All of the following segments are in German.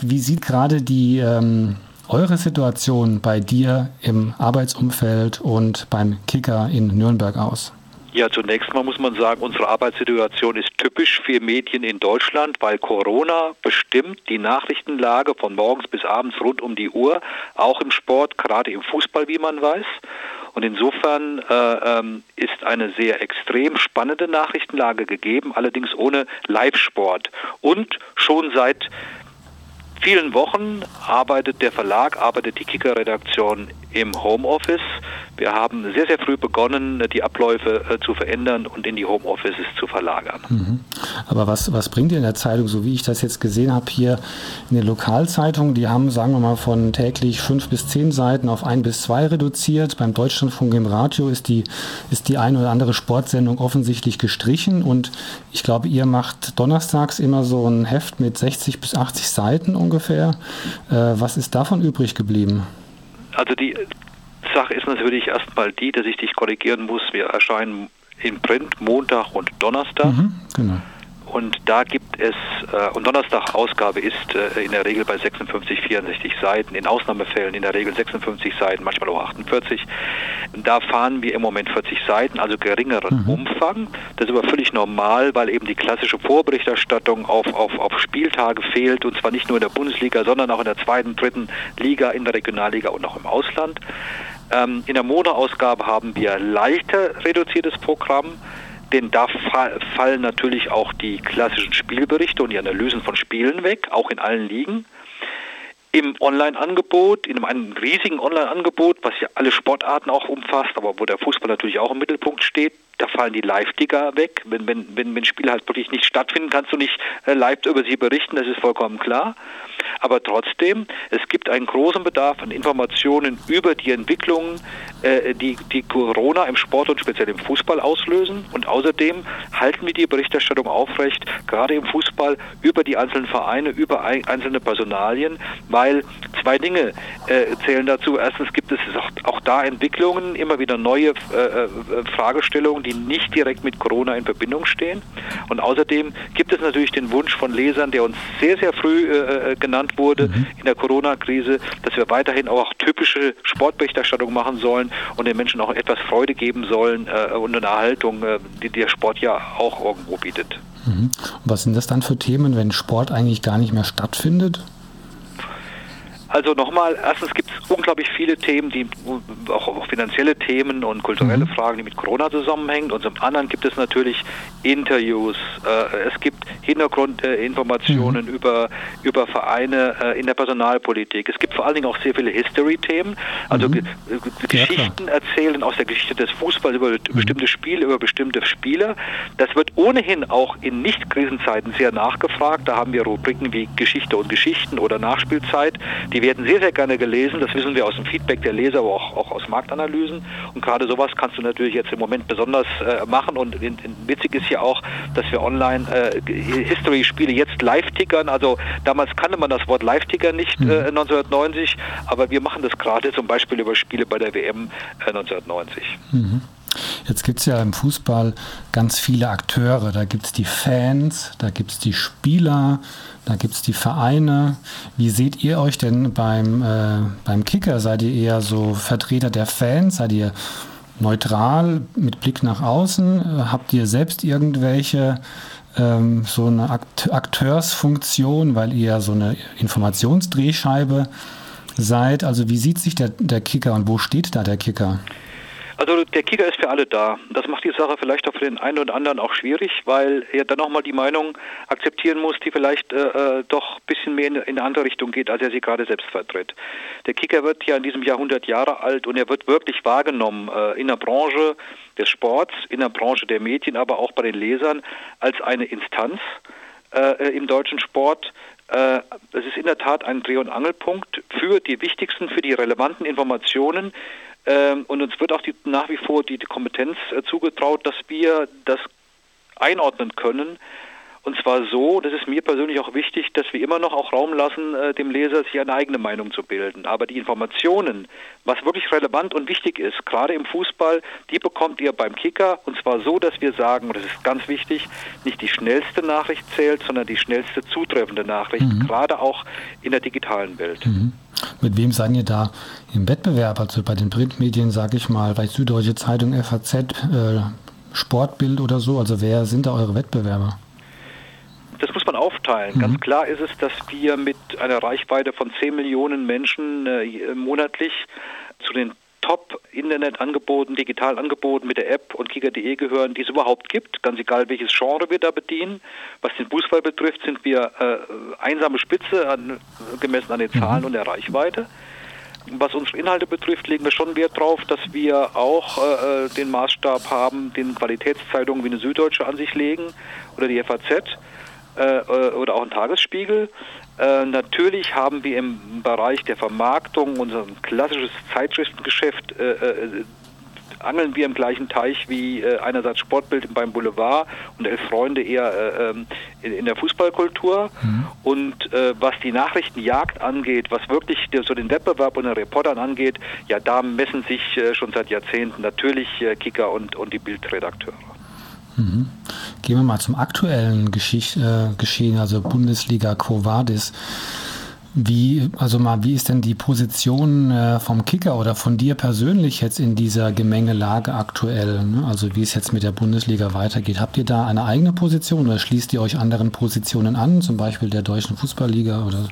Wie sieht gerade die ähm, eure Situation bei dir im Arbeitsumfeld und beim Kicker in Nürnberg aus? Ja, zunächst mal muss man sagen, unsere Arbeitssituation ist typisch für Medien in Deutschland, weil Corona bestimmt die Nachrichtenlage von morgens bis abends rund um die Uhr, auch im Sport, gerade im Fußball, wie man weiß. Und insofern äh, ähm, ist eine sehr extrem spannende Nachrichtenlage gegeben, allerdings ohne Live-Sport. Und schon seit vielen Wochen arbeitet der Verlag, arbeitet die Kicker-Redaktion im Homeoffice. Wir haben sehr, sehr früh begonnen, die Abläufe äh, zu verändern und in die Homeoffices zu verlagern. Mhm. Aber was, was bringt ihr in der Zeitung, so wie ich das jetzt gesehen habe, hier in den Lokalzeitungen? Die haben, sagen wir mal, von täglich fünf bis zehn Seiten auf ein bis zwei reduziert. Beim Deutschlandfunk im Radio ist die, ist die ein oder andere Sportsendung offensichtlich gestrichen. Und ich glaube, ihr macht donnerstags immer so ein Heft mit 60 bis 80 Seiten ungefähr. Äh, was ist davon übrig geblieben? Also die Sache ist natürlich erstmal die, dass ich dich korrigieren muss. Wir erscheinen in Print Montag und Donnerstag. Mhm, genau. Und da gibt es, äh, und Donnerstag-Ausgabe ist äh, in der Regel bei 56, 64 Seiten, in Ausnahmefällen in der Regel 56 Seiten, manchmal auch 48. Da fahren wir im Moment 40 Seiten, also geringeren mhm. Umfang. Das ist aber völlig normal, weil eben die klassische Vorberichterstattung auf, auf, auf Spieltage fehlt, und zwar nicht nur in der Bundesliga, sondern auch in der zweiten, dritten Liga, in der Regionalliga und auch im Ausland. Ähm, in der Modeausgabe haben wir leichter reduziertes Programm denn da fallen natürlich auch die klassischen Spielberichte und die Analysen von Spielen weg, auch in allen Ligen. Im Online-Angebot, in einem riesigen Online-Angebot, was ja alle Sportarten auch umfasst, aber wo der Fußball natürlich auch im Mittelpunkt steht, da fallen die Live-Ticker weg. Wenn, wenn, wenn, wenn Spiele halt wirklich nicht stattfinden, kannst du nicht äh, live über sie berichten, das ist vollkommen klar. Aber trotzdem, es gibt einen großen Bedarf an Informationen über die Entwicklungen, äh, die, die Corona im Sport und speziell im Fußball auslösen. Und außerdem halten wir die Berichterstattung aufrecht, gerade im Fußball, über die einzelnen Vereine, über einzelne Personalien, weil zwei Dinge äh, zählen dazu. Erstens gibt es auch, auch da Entwicklungen, immer wieder neue äh, äh Fragestellungen, die nicht direkt mit Corona in Verbindung stehen. Und außerdem gibt es natürlich den Wunsch von Lesern, der uns sehr, sehr früh äh, äh genannt wurde mhm. in der Corona-Krise, dass wir weiterhin auch typische Sportberichterstattung machen sollen und den Menschen auch etwas Freude geben sollen äh, und eine Erhaltung, äh, die der Sport ja auch irgendwo bietet. Mhm. Was sind das dann für Themen, wenn Sport eigentlich gar nicht mehr stattfindet? Also nochmal, erstens gibt es unglaublich viele Themen, die auch, auch finanzielle Themen und kulturelle mhm. Fragen, die mit Corona zusammenhängen. Und zum anderen gibt es natürlich Interviews, äh, es gibt Hintergrundinformationen mhm. über, über Vereine äh, in der Personalpolitik. Es gibt vor allen Dingen auch sehr viele History-Themen, also mhm. Geschichten ja, erzählen aus der Geschichte des Fußballs über mhm. bestimmte Spiele, über bestimmte Spieler. Das wird ohnehin auch in Nicht-Krisenzeiten sehr nachgefragt. Da haben wir Rubriken wie Geschichte und Geschichten oder Nachspielzeit, die die werden sehr, sehr gerne gelesen. Das wissen wir aus dem Feedback der Leser, aber auch, auch aus Marktanalysen. Und gerade sowas kannst du natürlich jetzt im Moment besonders äh, machen. Und in, in, witzig ist ja auch, dass wir online äh, History-Spiele jetzt live tickern. Also damals kannte man das Wort Live-Ticker nicht mhm. äh, 1990, aber wir machen das gerade zum Beispiel über Spiele bei der WM 1990. Äh, mhm. Jetzt gibt es ja im Fußball ganz viele Akteure. Da gibt es die Fans, da gibt es die Spieler, da gibt es die Vereine. Wie seht ihr euch denn beim, äh, beim Kicker? Seid ihr eher so Vertreter der Fans? Seid ihr neutral mit Blick nach außen? Habt ihr selbst irgendwelche ähm, so eine Akt Akteursfunktion, weil ihr so eine Informationsdrehscheibe seid? Also wie sieht sich der, der Kicker und wo steht da der Kicker? Also der Kicker ist für alle da. Das macht die Sache vielleicht auch für den einen oder anderen auch schwierig, weil er dann nochmal die Meinung akzeptieren muss, die vielleicht äh, äh doch ein bisschen mehr in, in, eine andere Richtung geht, als er sie gerade selbst vertritt. Der Kicker wird ja in diesem Jahr 100 Jahre alt und er wird wirklich wahrgenommen äh, in der Branche des Sports, in der Branche der Medien, aber auch bei den Lesern als eine Instanz äh, im deutschen Sport, äh, es ist in der Tat ein Dreh- und Angelpunkt für die wichtigsten, für die relevanten Informationen, ähm, und uns wird auch die, nach wie vor die, die Kompetenz äh, zugetraut, dass wir das einordnen können Und zwar so, das ist mir persönlich auch wichtig, dass wir immer noch auch Raum lassen, äh, dem Leser sich eine eigene Meinung zu bilden. Aber die Informationen, was wirklich relevant und wichtig ist, gerade im Fußball, die bekommt ihr beim Kicker. Und zwar so, dass wir sagen, und das ist ganz wichtig, nicht die schnellste Nachricht zählt, sondern die schnellste zutreffende Nachricht, mhm. gerade auch in der digitalen Welt. Mhm. Mit wem seid ihr da im Wettbewerb? Also bei den Printmedien, sage ich mal, bei Süddeutsche Zeitung, FAZ, äh, Sportbild oder so? Also wer sind da eure Wettbewerber? das muss man aufteilen. Mhm. Ganz klar ist es, dass wir mit einer Reichweite von 10 Millionen Menschen äh, monatlich zu den Top-Internet-Angeboten, digitalen Angeboten mit der App und Kicker.de gehören, die es überhaupt gibt. Ganz egal, welches Genre wir da bedienen. Was den Fußball betrifft, sind wir äh, einsame Spitze an, gemessen an den mhm. Zahlen und der Reichweite. Was unsere Inhalte betrifft, legen wir schon Wert darauf, dass wir auch äh, äh den Maßstab haben, den Qualitätszeitungen wie eine Süddeutsche an sich legen oder die FAZ oder auch ein Tagesspiegel. Äh, natürlich haben wir im Bereich der Vermarktung unser klassisches Zeitschriftengeschäft äh, äh, angeln wir im gleichen Teich wie äh, einerseits Sportbild beim Boulevard und Elf Freunde eher ähm, in, in, der Fußballkultur. Mhm. Und äh, was die Nachrichtenjagd angeht, was wirklich so den Wettbewerb unter Reportern angeht, ja, da messen sich äh, schon seit Jahrzehnten natürlich Kicker und, und die Bildredakteure. Mhm. Gehen wir mal zum aktuellen Geschicht, äh, Geschehen, also Bundesliga Quo Vadis. Wie, also mal, wie ist denn die Position äh, vom Kicker oder von dir persönlich jetzt in dieser Gemengelage aktuell? Ne? Also wie es jetzt mit der Bundesliga weitergeht. Habt ihr da eine eigene Position oder schließt ihr euch anderen Positionen an, zum Beispiel der deutschen Fußballliga oder?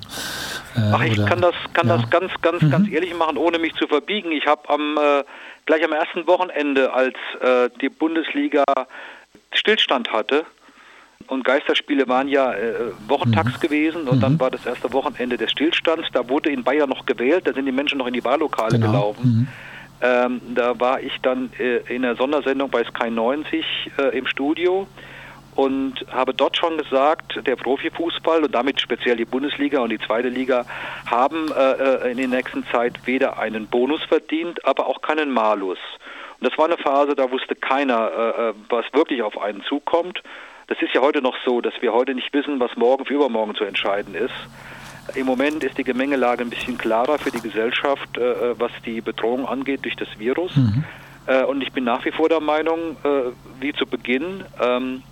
Äh, Ach, ich oder, kann das, kann ja. das ganz, ganz, mhm. ganz ehrlich machen, ohne mich zu verbiegen. Ich habe am äh, gleich am ersten Wochenende, als äh, die Bundesliga Stillstand hatte. Und Geisterspiele waren ja äh, wochentags mhm. gewesen und mhm. dann war das erste Wochenende des Stillstands. Da wurde in Bayern noch gewählt, da sind die Menschen noch in die Wahllokale genau. gelaufen. Mhm. Ähm, da war ich dann äh, in der Sondersendung bei Sky 90 äh, im Studio und habe dort schon gesagt, der Profifußball und damit speziell die Bundesliga und die zweite Liga haben äh, äh in der nächsten Zeit weder einen Bonus verdient, aber auch keinen Malus. Und das war eine Phase, da wusste keiner, äh, äh, was wirklich auf einen zukommt. Das ist ja heute noch so, dass wir heute nicht wissen, was morgen für übermorgen zu entscheiden ist. Im Moment ist die Gemengelage ein bisschen klarer für die Gesellschaft, äh, äh was die Bedrohung angeht durch das Virus. Mhm. Äh, und ich bin nach wie vor der Meinung, äh, wie zu Beginn, ähm,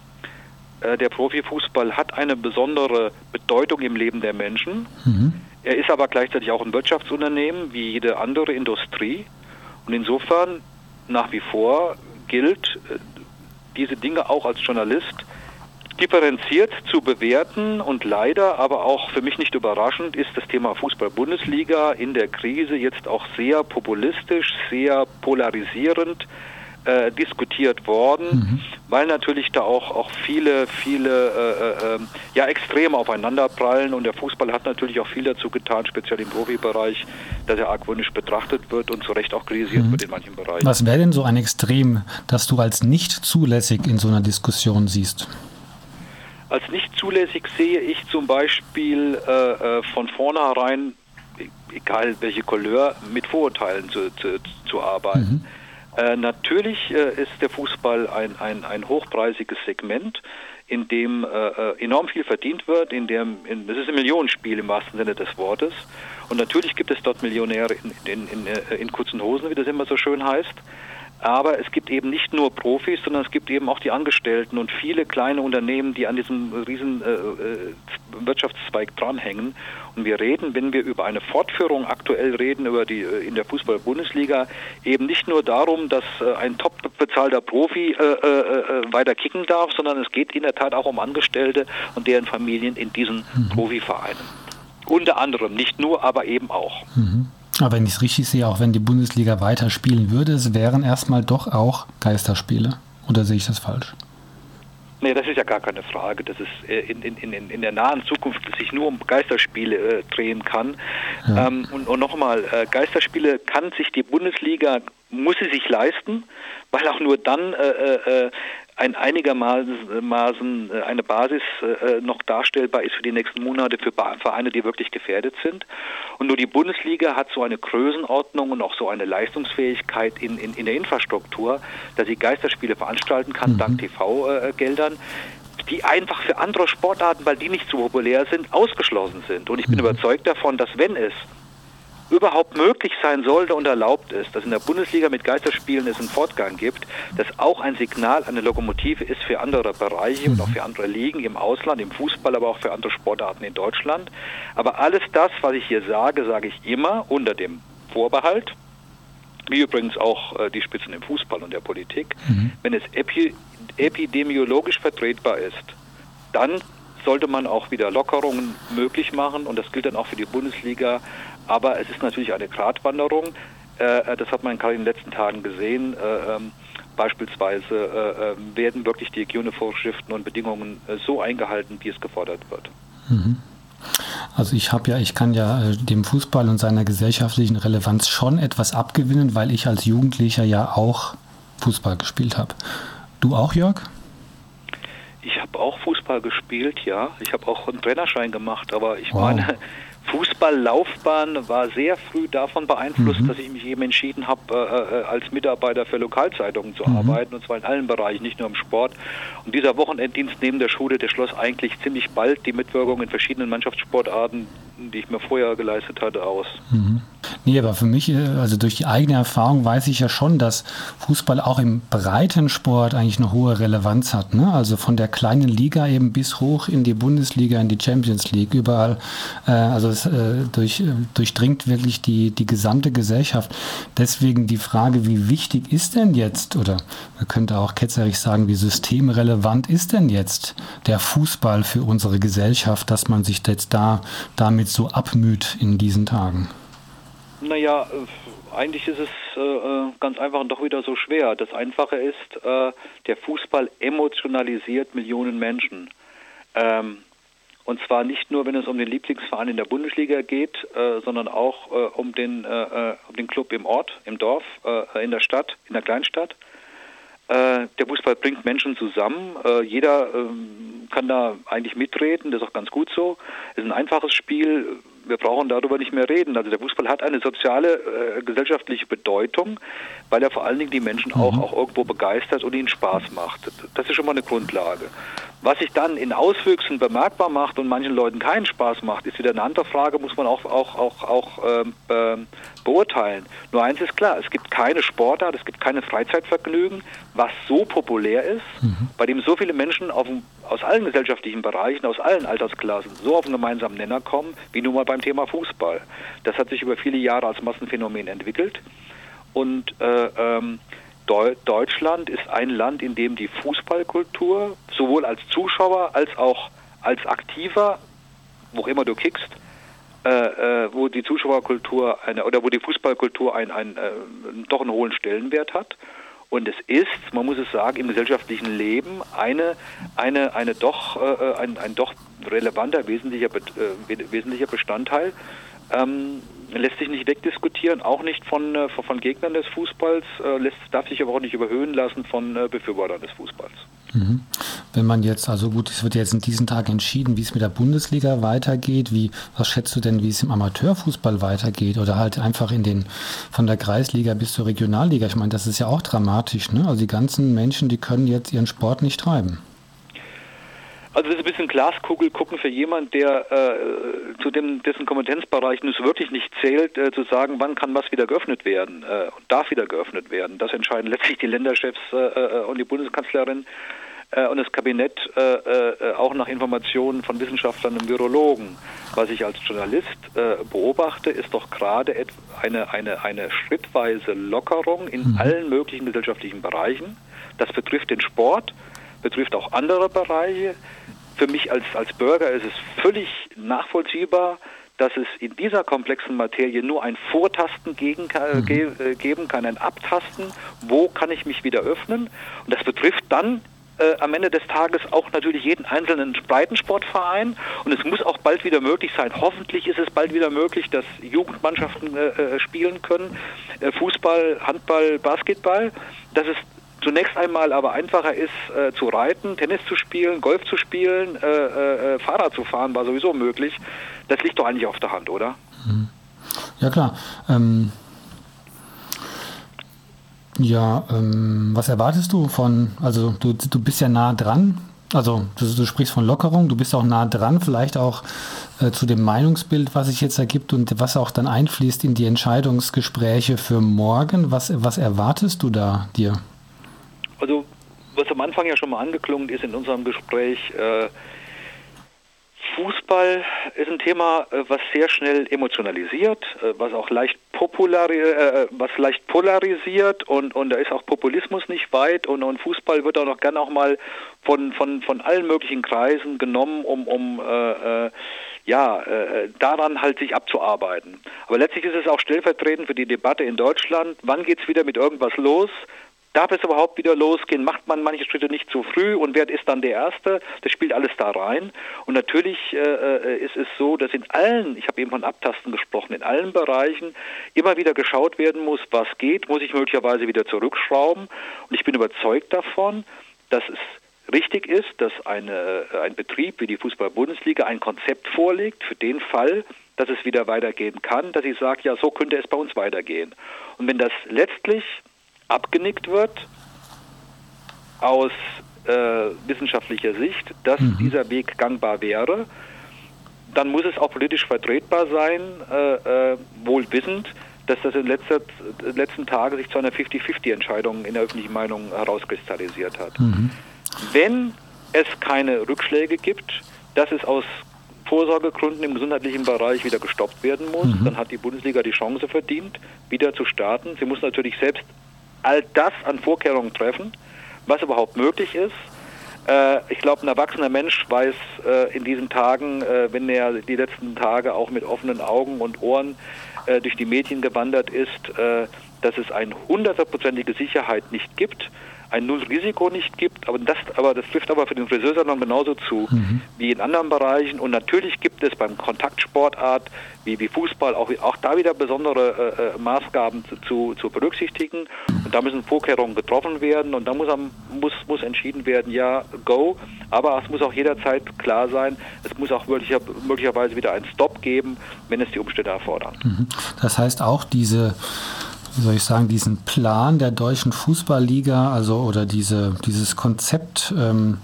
der Profifußball hat eine besondere Bedeutung im Leben der Menschen. Mhm. Er ist aber gleichzeitig auch ein Wirtschaftsunternehmen wie jede andere Industrie. Und insofern nach wie vor gilt, äh, diese Dinge auch als Journalist differenziert zu bewerten und leider, aber auch für mich nicht überraschend, ist das Thema Fußball-Bundesliga in der Krise jetzt auch sehr populistisch, sehr polarisierend äh, diskutiert worden, mhm. weil natürlich da auch, auch viele, viele äh, äh, ja, Extreme aufeinanderprallen und der Fußball hat natürlich auch viel dazu getan, speziell im Profibereich, dass er argwöhnisch betrachtet wird und zu Recht auch kritisiert mhm. wird in manchen Bereichen. Was wäre denn so ein Extrem, das du als nicht zulässig in so einer Diskussion siehst? Als nicht zulässig sehe ich zum Beispiel äh, äh von vornherein, egal welche Couleur, mit Vorurteilen zu, zu, zu arbeiten. Mhm. Äh, natürlich äh, ist der Fußball ein, ein, ein hochpreisiges Segment, in dem äh, äh enorm viel verdient wird, in dem in, das ist ein Millionenspiel im wahrsten Sinne des Wortes. Und natürlich gibt es dort Millionäre in, in, in, äh, in kurzen Hosen, wie das immer so schön heißt. Aber es gibt eben nicht nur Profis, sondern es gibt eben auch die Angestellten und viele kleine Unternehmen, die an diesem riesen äh, äh, Wirtschaftszweig dranhängen. Und wir reden, wenn wir über eine Fortführung aktuell reden, über die äh, in der Fußball-Bundesliga, eben nicht nur darum, dass äh, ein top bezahlter Profi äh, äh, weiter kicken darf, sondern es geht in der Tat auch um Angestellte und deren Familien in diesen mhm. Profivereinen. Unter anderem, nicht nur, aber eben auch. Mhm. Aber wenn ich es richtig sehe, auch wenn die Bundesliga weiter spielen würde, es wären erstmal doch auch Geisterspiele. Oder sehe ich das falsch? Nee, das ist ja gar keine Frage, dass es äh, in, in, in, in der nahen Zukunft sich nur um Geisterspiele äh, drehen kann. Ja. Ähm, und, und nochmal, äh, Geisterspiele kann sich die Bundesliga, muss sie sich leisten, weil auch nur dann äh, äh, äh ein einigermaßen äh, eine Basis äh, noch darstellbar ist für die nächsten Monate für Vereine, die wirklich gefährdet sind. Und nur die Bundesliga hat so eine Größenordnung und auch so eine Leistungsfähigkeit in, in, in der Infrastruktur, dass sie Geisterspiele veranstalten kann, mhm. dank TV-Geldern die einfach für andere Sportarten, weil die nicht so populär sind, ausgeschlossen sind. Und ich bin mhm. überzeugt davon, dass wenn es überhaupt möglich sein sollte und erlaubt ist, dass in der Bundesliga mit Geisterspielen es einen Fortgang gibt, das auch ein Signal, eine Lokomotive ist für andere Bereiche mhm. und auch für andere Ligen im Ausland, im Fußball, aber auch für andere Sportarten in Deutschland. Aber alles das, was ich hier sage, sage ich immer unter dem Vorbehalt, wie übrigens auch äh, die Spitzen im Fußball und der Politik, mhm. wenn es epi epidemiologisch vertretbar ist, dann sollte man auch wieder Lockerungen möglich machen und das gilt dann auch für die Bundesliga aber es ist natürlich eine Gratwanderung. Äh, das hat man gerade in den letzten Tagen gesehen. Äh, ähm, beispielsweise äh, werden wirklich die Hygienevorschriften und Bedingungen so eingehalten, wie es gefordert wird. Mhm. Also ich habe ja, ich kann ja dem Fußball und seiner gesellschaftlichen Relevanz schon etwas abgewinnen, weil ich als Jugendlicher ja auch Fußball gespielt habe. Du auch, Jörg? Ich habe auch Fußball gespielt, ja. Ich habe auch einen Trainerschein gemacht, aber ich wow. meine, Fußballlaufbahn war sehr früh davon beeinflusst, mhm. dass ich mich eben entschieden habe, äh, äh, als Mitarbeiter für Lokalzeitungen zu mhm. arbeiten, und zwar in allen Bereichen, nicht nur im Sport. Und dieser Wochenenddienst neben der Schule, der schloss eigentlich ziemlich bald die Mitwirkung in verschiedenen Mannschaftssportarten, die ich mir vorher geleistet hatte, aus. Mhm. Nee, aber für mich, äh, also durch die eigene Erfahrung weiß ich ja schon, dass Fußball auch im breiten Sport eigentlich eine hohe Relevanz hat. Ne? Also von der kleinen Liga eben bis hoch in die Bundesliga, in die Champions League, überall. Äh, also es äh, durch, äh, durchdringt wirklich die, die gesamte Gesellschaft. Deswegen die Frage, wie wichtig ist denn jetzt, oder man könnte auch ketzerisch sagen, wie systemrelevant ist denn jetzt der Fußball für unsere Gesellschaft, dass man sich jetzt da damit so abmüht in diesen Tagen? Naja, äh, eigentlich ist es äh, äh, ganz einfach und doch wieder so schwer. Das Einfache ist, äh, der Fußball emotionalisiert Millionen Menschen. Ähm, und zwar nicht nur, wenn es um den Lieblingsverein in der Bundesliga geht, äh, sondern auch äh, um, den, um den Club im Ort, im Dorf, in der Stadt, in der Kleinstadt. der Fußball bringt Menschen zusammen. jeder ähm, kann da eigentlich mitreden, das ist auch ganz gut so. Es ist ein einfaches Spiel wir brauchen darüber nicht mehr reden. Also der Fußball hat eine soziale, äh, gesellschaftliche Bedeutung, weil er vor allen Dingen die Menschen mhm. auch, auch irgendwo begeistert und ihnen Spaß macht. Das ist schon mal eine Grundlage. Was sich dann in Auswüchsen bemerkbar macht und manchen Leuten keinen Spaß macht, ist wieder eine andere Frage, muss man auch, auch, auch, auch ähm, ähm, beurteilen. Nur eins ist klar, es gibt keine Sportart, es gibt keine Freizeitvergnügen, was so populär ist, mhm. bei dem so viele Menschen auf, aus allen gesellschaftlichen Bereichen, aus allen Altersklassen so auf einen gemeinsamen Nenner kommen, wie nun mal beim Thema Fußball. Das hat sich über viele Jahre als Massenphänomen entwickelt und äh, ähm, Deutschland ist ein Land, in dem die Fußballkultur sowohl als Zuschauer als auch als Aktiver, wo immer du kickst, äh, äh, wo die Zuschauerkultur eine, oder wo die Fußballkultur ein, ein, äh, doch einen hohen Stellenwert hat. Und es ist, man muss es sagen, im gesellschaftlichen Leben eine, eine, eine doch, äh, ein, ein doch relevanter, wesentlicher, äh, wesentlicher Bestandteil ähm, lässt sich nicht wegdiskutieren, auch nicht von, äh, von Gegnern des Fußballs, äh, lässt, darf sich aber auch nicht überhöhen lassen von äh, Befürwortern des Fußballs. Mhm. Wenn man jetzt, also gut, es wird jetzt in diesen Tagen entschieden, wie es mit der Bundesliga weitergeht. Wie, was schätzt du denn, wie es im Amateurfußball weitergeht? Oder halt einfach in den, von der Kreisliga bis zur Regionalliga? Ich meine, das ist ja auch dramatisch, ne? Also die ganzen Menschen, die können jetzt ihren Sport nicht treiben. Also das ist ein bisschen Glaskugel gucken für jemand, der äh, zu dem dessen Kompetenzbereich es wirklich nicht zählt, äh, zu sagen, wann kann was wieder geöffnet werden äh, und darf wieder geöffnet werden. Das entscheiden letztlich die Länderchefs äh, äh, und die Bundeskanzlerin äh, und das Kabinett auch nach Informationen von Wissenschaftlern und Virologen. Was ich als Journalist beobachte, ist doch gerade eine, eine, eine schrittweise Lockerung in mhm. allen möglichen gesellschaftlichen Bereichen. Das betrifft den Sport, betrifft auch andere Bereiche. Für mich als, als Bürger ist es völlig nachvollziehbar, dass es in dieser komplexen Materie nur ein Vortasten gegen, äh, ge, äh, geben kann, ein Abtasten, wo kann ich mich wieder öffnen. Und das betrifft dann äh, am Ende des Tages auch natürlich jeden einzelnen Breitensportverein. Und es muss auch bald wieder möglich sein. Hoffentlich ist es bald wieder möglich, dass Jugendmannschaften äh, äh spielen können. Äh, Fußball, Handball, Basketball. Das ist zunächst einmal aber einfacher ist äh, zu reiten, Tennis zu spielen, Golf zu spielen, äh, äh, äh, Fahrrad zu fahren, war sowieso möglich. Das liegt doch eigentlich auf der Hand, oder? Mhm. Ja klar. Ähm, ja, ähm, was erwartest du von, also du, du bist ja nah dran Also du, du, sprichst von Lockerung, du bist auch nah dran, vielleicht auch äh, zu dem Meinungsbild, was sich jetzt ergibt und was auch dann einfließt in die Entscheidungsgespräche für morgen. Was, was erwartest du da dir? Am Anfang ja schon mal angeklungen ist in unserem Gespräch, äh, Fußball ist ein Thema, äh, was sehr schnell emotionalisiert, äh, was auch leicht populari was leicht polarisiert und, und da ist auch Populismus nicht weit und, und Fußball wird auch noch gerne auch mal von, von, von allen möglichen Kreisen genommen, um, um äh, ja, äh, daran halt sich abzuarbeiten. Aber letztlich ist es auch stellvertretend für die Debatte in Deutschland, wann geht es wieder mit irgendwas los, Darf es überhaupt wieder losgehen? Macht man manche Schritte nicht zu früh? Und wer ist dann der Erste? Das spielt alles da rein. Und natürlich äh, äh, ist es so, dass in allen, ich habe eben von Abtasten gesprochen, in allen Bereichen immer wieder geschaut werden muss, was geht, muss ich möglicherweise wieder zurückschrauben. Und ich bin überzeugt davon, dass es richtig ist, dass eine, äh, ein Betrieb wie die Fußball-Bundesliga ein Konzept vorlegt für den Fall, dass es wieder weitergehen kann, dass ich sage, ja, so könnte es bei uns weitergehen. Und wenn das letztlich abgenickt wird aus äh, wissenschaftlicher Sicht, dass mhm. dieser Weg gangbar wäre, dann muss es auch politisch vertretbar sein, äh, äh, wohl wissend, dass das in letzter, letzten Tagen sich zu einer 50-50-Entscheidung in der öffentlichen Meinung herauskristallisiert hat. Mhm. Wenn es keine Rückschläge gibt, dass es aus Vorsorgegründen im gesundheitlichen Bereich wieder gestoppt werden muss, mhm. dann hat die Bundesliga die Chance verdient, wieder zu starten. Sie muss natürlich selbst all das an Vorkehrungen treffen, was überhaupt möglich ist. Äh, ich glaube, ein erwachsener Mensch weiß äh, in diesen Tagen, äh, wenn er die letzten Tage auch mit offenen Augen und Ohren äh, durch die Medien gewandert ist, äh, dass es eine hundertprozentige Sicherheit nicht gibt ein Nullrisiko nicht gibt, aber das, aber das trifft aber für den Friseursalon genauso zu mhm. wie in anderen Bereichen. Und natürlich gibt es beim Kontaktsportart wie, wie Fußball auch, auch da wieder besondere äh, äh Maßgaben zu, zu, berücksichtigen. Und da müssen Vorkehrungen getroffen werden und da muss, muss, muss entschieden werden, ja, go. Aber es muss auch jederzeit klar sein, es muss auch möglicher, möglicherweise wieder einen Stop geben, wenn es die Umstände erfordern. Mhm. Das heißt auch diese wie soll ich sagen, diesen Plan der deutschen Fußballliga, also oder diese, dieses Konzept, ähm,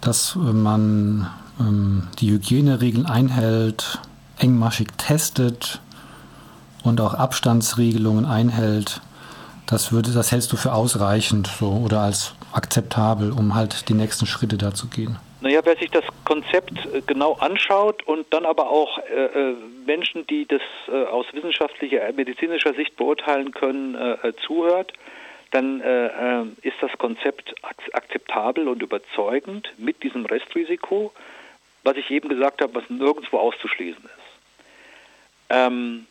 dass man ähm, die Hygieneregeln einhält, engmaschig testet und auch Abstandsregelungen einhält, das würde, das hältst du für ausreichend so oder als akzeptabel, um halt die nächsten Schritte da zu gehen. Naja, wer sich das Konzept äh, genau anschaut und dann aber auch äh, äh, Menschen, die das äh, aus wissenschaftlicher, äh, medizinischer Sicht beurteilen können, äh, zuhört, dann ist das Konzept ak akzeptabel und überzeugend mit diesem Restrisiko, was ich eben gesagt habe, was nirgendwo auszuschließen ist. Ähm,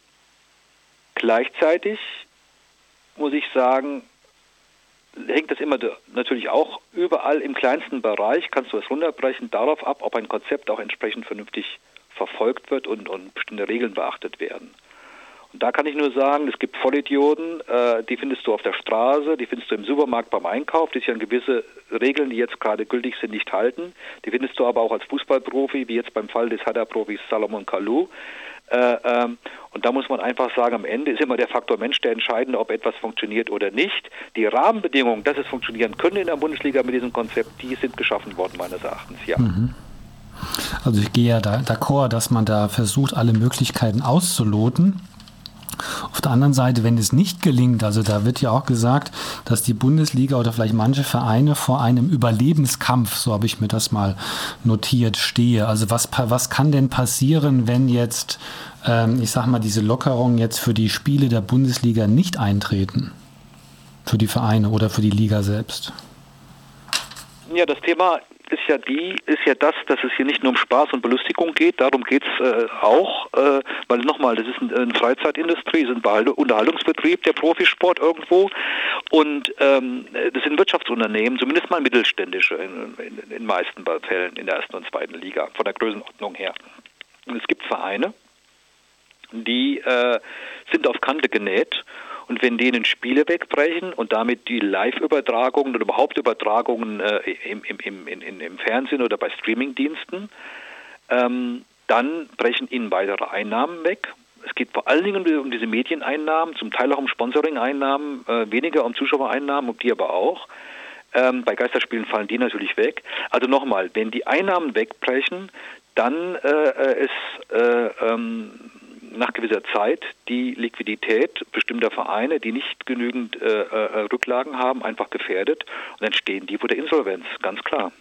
gleichzeitig muss ich sagen, hängt das immer natürlich auch überall im kleinsten Bereich, kannst du es runterbrechen, darauf ab, ob ein Konzept auch entsprechend vernünftig verfolgt wird und, und bestimmte Regeln beachtet werden. Und da kann ich nur sagen, es gibt Vollidioten, äh, die findest du auf der Straße, die findest du im Supermarkt beim Einkauf, die sich an gewisse Regeln, die jetzt gerade gültig sind, nicht halten. Die findest du aber auch als Fußballprofi, wie jetzt beim Fall des Hadda-Profis Salomon Kalou. Äh, ähm, und da muss man einfach sagen, am Ende ist immer der Faktor Mensch der entscheidende, ob etwas funktioniert oder nicht. Die Rahmenbedingungen, dass es funktionieren könnte in der Bundesliga mit diesem Konzept, die sind geschaffen worden, meines Erachtens, ja. Mhm. Also ich gehe ja d'accord, dass man da versucht, alle Möglichkeiten auszuloten. Auf der anderen Seite, wenn es nicht gelingt, also da wird ja auch gesagt, dass die Bundesliga oder vielleicht manche Vereine vor einem Überlebenskampf, so habe ich mir das mal notiert, stehe. Also was, was kann denn passieren, wenn jetzt, ähm, ich sage mal, diese Lockerungen jetzt für die Spiele der Bundesliga nicht eintreten? Für die Vereine oder für die Liga selbst? Ja, das Thema ist ja die, ist ja das, dass es hier nicht nur um Spaß und Belustigung geht, darum geht es äh, auch, äh, weil nochmal, das ist eine ein Freizeitindustrie, ist ein Unterhaltungsbetrieb, der Profisport irgendwo und ähm, das sind Wirtschaftsunternehmen, zumindest mal mittelständische in, in, in meisten Fällen in der ersten und zweiten Liga, von der Größenordnung her. Und es gibt Vereine, die äh, sind auf Kante genäht und wenn denen Spiele wegbrechen und damit die Live-Übertragungen oder überhaupt Übertragungen äh, im, im, im, im, Fernsehen oder bei Streamingdiensten, ähm, dann brechen ihnen weitere Einnahmen weg. Es geht vor allen Dingen um diese Medieneinnahmen, zum Teil auch um Sponsoring-Einnahmen, äh, weniger um Zuschauereinnahmen, um die aber auch. Ähm, bei Geisterspielen fallen die natürlich weg. Also nochmal, wenn die Einnahmen wegbrechen, dann äh, äh ist äh, ähm, nach gewisser Zeit die Liquidität bestimmter Vereine, die nicht genügend äh, äh, Rücklagen haben, einfach gefährdet und dann stehen die vor der Insolvenz, ganz klar.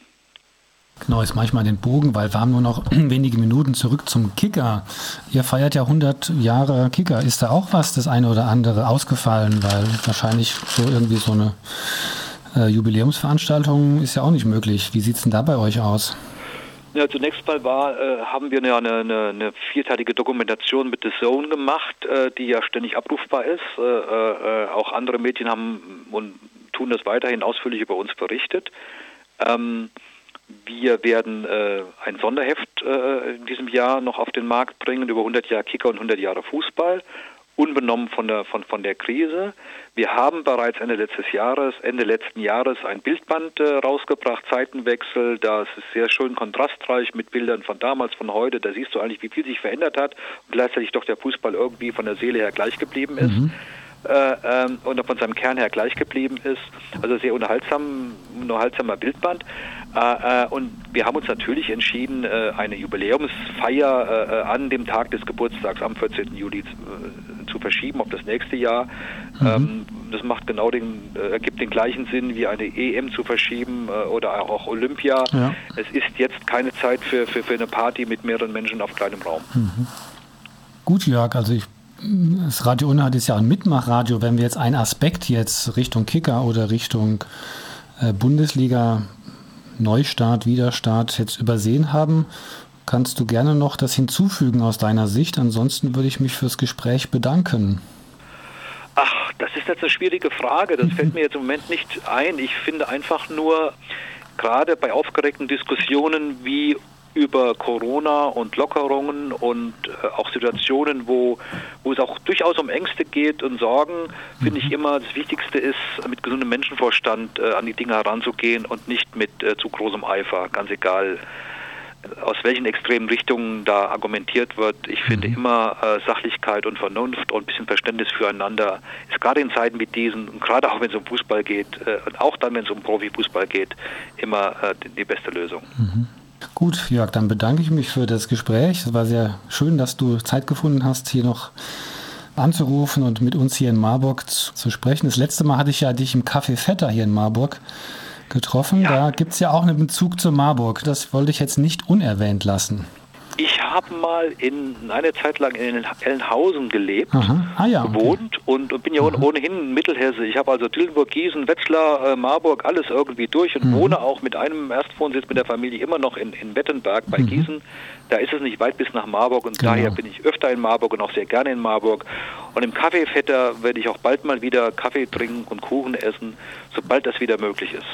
Genau, ist manchmal den Bogen, weil wir haben nur noch wenige Minuten zurück zum Kicker. Ihr feiert ja 100 Jahre Kicker. Ist da auch was, das eine oder andere ausgefallen? Weil wahrscheinlich so irgendwie so eine äh, Jubiläumsveranstaltung ist ja auch nicht möglich. Wie sieht es denn da bei euch aus? Ja, zunächst mal war, äh, haben wir eine, eine, eine, vierteilige Dokumentation mit The Zone gemacht, äh, die ja ständig abrufbar ist. Äh, äh auch andere Medien haben und tun das weiterhin ausführlich über uns berichtet. Ähm, wir werden äh, ein Sonderheft äh, in diesem Jahr noch auf den Markt bringen über 100 Jahre Kicker und 100 Jahre Fußball, unbenommen von der, von, von der Krise. Wir haben bereits Ende letztes Jahres, Ende letzten Jahres ein Bildband äh, rausgebracht, Zeitenwechsel. Das ist sehr schön kontrastreich mit Bildern von damals, von heute. Da siehst du eigentlich, wie viel sich verändert hat und gleichzeitig doch der Fußball irgendwie von der Seele her gleich geblieben ist. Mhm äh, ähm, und von seinem Kern her gleich geblieben ist. Also sehr unterhaltsam, unterhaltsamer Bildband. Äh, äh, und wir haben uns natürlich entschieden, äh, eine Jubiläumsfeier an dem Tag des Geburtstags am 14. Juli zu verschieben auf das nächste Jahr. Mhm. Ähm, das macht genau den, ergibt den gleichen Sinn wie eine EM zu verschieben oder auch Olympia. Ja. Es ist jetzt keine Zeit für, für, für eine Party mit mehreren Menschen auf kleinem Raum. Mhm. Gut, Jörg, also ich das Radio Unhalt ist ja ein Mitmachradio. Wenn wir jetzt einen Aspekt jetzt Richtung Kicker oder Richtung Bundesliga Neustart, Widerstart jetzt übersehen haben, kannst du gerne noch das hinzufügen aus deiner Sicht. Ansonsten würde ich mich fürs Gespräch bedanken. Ach, das ist jetzt eine schwierige Frage. Das fällt mir jetzt im Moment nicht ein. Ich finde einfach nur, gerade bei aufgeregten Diskussionen wie über Corona und Lockerungen und äh, auch Situationen, wo, wo es auch durchaus um Ängste geht und Sorgen, finde ich mhm. immer, das Wichtigste ist, mit gesundem Menschenvorstand äh, an die Dinge heranzugehen und nicht mit äh, zu großem Eifer, ganz egal aus welchen extremen Richtungen da argumentiert wird. Ich finde mhm. immer äh, Sachlichkeit und Vernunft und ein bisschen Verständnis füreinander ist gerade in Zeiten wie diesen und gerade auch wenn es um Fußball geht äh, und auch dann, wenn es um Profifußball geht, immer äh, die, die, beste Lösung. Mhm. Gut, Jörg, dann bedanke ich mich für das Gespräch. Es war sehr schön, dass du Zeit gefunden hast, hier noch anzurufen und mit uns hier in Marburg zu, sprechen. Das letzte Mal hatte ich ja dich im Café Vetter hier in Marburg getroffen. Ja. Da gibt es ja auch einen Bezug zu Marburg. Das wollte ich jetzt nicht unerwähnt lassen. Ich habe mal in eine Zeit lang in Ellenhausen gelebt, ah, ja, gewohnt okay. und, und, bin ja Aha. ohnehin Mittelhesse. Ich habe also Dillenburg, Gießen, Wetzlar, äh, Marburg, alles irgendwie durch und mhm. wohne auch mit einem Erstwohnsitz mit der Familie immer noch in, in Wettenberg bei mhm. Gießen. Da ist es nicht weit bis nach Marburg und genau. daher bin ich öfter in Marburg und auch sehr gerne in Marburg. Und im Kaffeevetter werde ich auch bald mal wieder Kaffee trinken und Kuchen essen, sobald das wieder möglich ist.